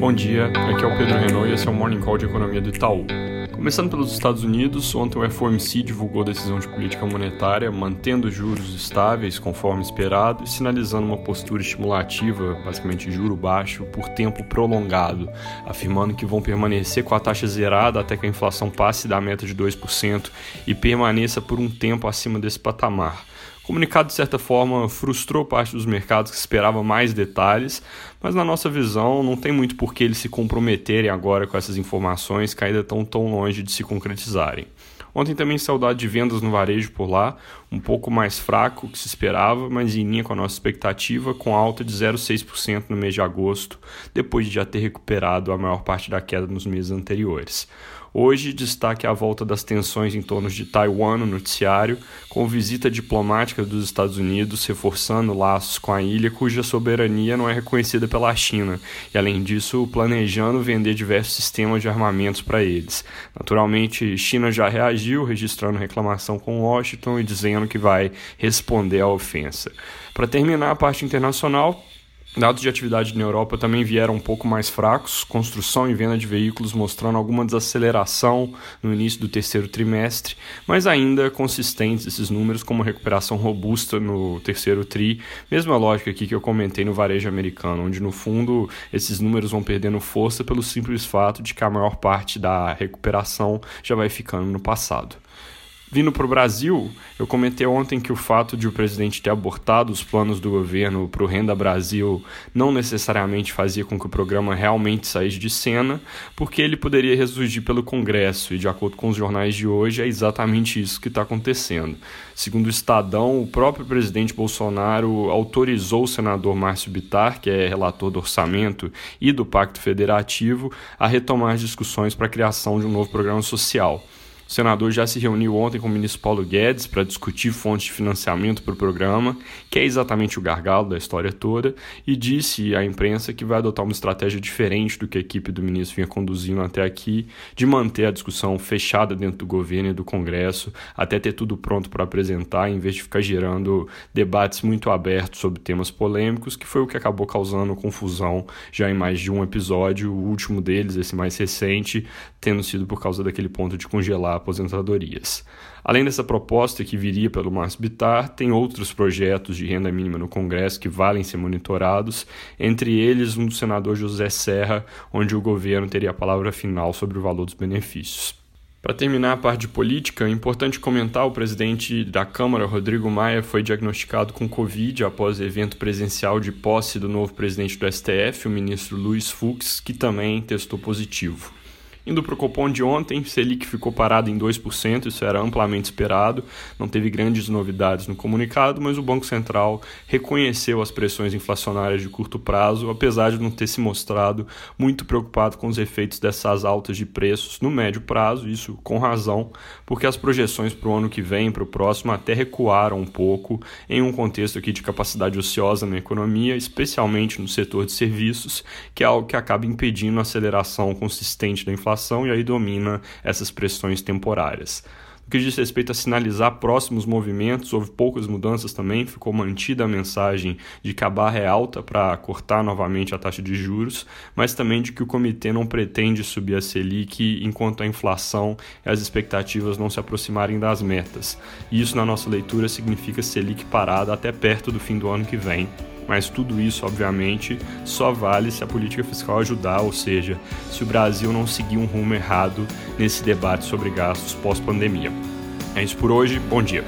Bom dia, aqui é o Pedro Renault e esse é o Morning Call de Economia do Itaú. Começando pelos Estados Unidos, ontem o FOMC divulgou decisão de política monetária, mantendo juros estáveis conforme esperado e sinalizando uma postura estimulativa, basicamente juro baixo, por tempo prolongado, afirmando que vão permanecer com a taxa zerada até que a inflação passe da meta de 2% e permaneça por um tempo acima desse patamar. O comunicado, de certa forma, frustrou parte dos mercados que esperava mais detalhes, mas na nossa visão não tem muito por que eles se comprometerem agora com essas informações que ainda estão tão longe de se concretizarem. Ontem também saudade de vendas no varejo por lá, um pouco mais fraco que se esperava, mas em linha com a nossa expectativa, com alta de 0,6% no mês de agosto, depois de já ter recuperado a maior parte da queda nos meses anteriores. Hoje, destaque a volta das tensões em torno de Taiwan no noticiário, com visita diplomática dos Estados Unidos reforçando laços com a ilha cuja soberania não é reconhecida pela China, e além disso, planejando vender diversos sistemas de armamentos para eles. Naturalmente, China já reagiu, registrando reclamação com Washington e dizendo que vai responder à ofensa. Para terminar a parte internacional, Dados de atividade na Europa também vieram um pouco mais fracos, construção e venda de veículos mostrando alguma desaceleração no início do terceiro trimestre, mas ainda consistentes esses números como recuperação robusta no terceiro tri, mesma lógica aqui que eu comentei no varejo americano, onde no fundo esses números vão perdendo força pelo simples fato de que a maior parte da recuperação já vai ficando no passado. Vindo para o Brasil, eu comentei ontem que o fato de o presidente ter abortado os planos do governo para o Renda Brasil não necessariamente fazia com que o programa realmente saísse de cena, porque ele poderia ressurgir pelo Congresso, e de acordo com os jornais de hoje, é exatamente isso que está acontecendo. Segundo o Estadão, o próprio presidente Bolsonaro autorizou o senador Márcio Bitar, que é relator do orçamento e do Pacto Federativo, a retomar as discussões para a criação de um novo programa social. O senador já se reuniu ontem com o ministro Paulo Guedes para discutir fontes de financiamento para o programa, que é exatamente o gargalo da história toda, e disse à imprensa que vai adotar uma estratégia diferente do que a equipe do ministro vinha conduzindo até aqui, de manter a discussão fechada dentro do governo e do Congresso, até ter tudo pronto para apresentar, em vez de ficar gerando debates muito abertos sobre temas polêmicos, que foi o que acabou causando confusão já em mais de um episódio, o último deles, esse mais recente, tendo sido por causa daquele ponto de congelar aposentadorias. Além dessa proposta que viria pelo Márcio Bitar, tem outros projetos de renda mínima no Congresso que valem ser monitorados, entre eles um do senador José Serra, onde o governo teria a palavra final sobre o valor dos benefícios. Para terminar a parte de política, é importante comentar o presidente da Câmara, Rodrigo Maia, foi diagnosticado com Covid após evento presencial de posse do novo presidente do STF, o ministro Luiz Fux, que também testou positivo. Indo para o Copom de ontem, Selic ficou parado em 2%, isso era amplamente esperado, não teve grandes novidades no comunicado, mas o Banco Central reconheceu as pressões inflacionárias de curto prazo, apesar de não ter se mostrado muito preocupado com os efeitos dessas altas de preços no médio prazo, isso com razão, porque as projeções para o ano que vem, para o próximo, até recuaram um pouco em um contexto aqui de capacidade ociosa na economia, especialmente no setor de serviços, que é algo que acaba impedindo a aceleração consistente da inflação inflação e aí domina essas pressões temporárias. No que diz respeito a sinalizar próximos movimentos, houve poucas mudanças também, ficou mantida a mensagem de que a barra é alta para cortar novamente a taxa de juros, mas também de que o comitê não pretende subir a Selic enquanto a inflação e as expectativas não se aproximarem das metas. Isso, na nossa leitura, significa Selic parada até perto do fim do ano que vem, mas tudo isso, obviamente, só vale se a política fiscal ajudar, ou seja, se o Brasil não seguir um rumo errado nesse debate sobre gastos pós-pandemia. É isso por hoje, bom dia.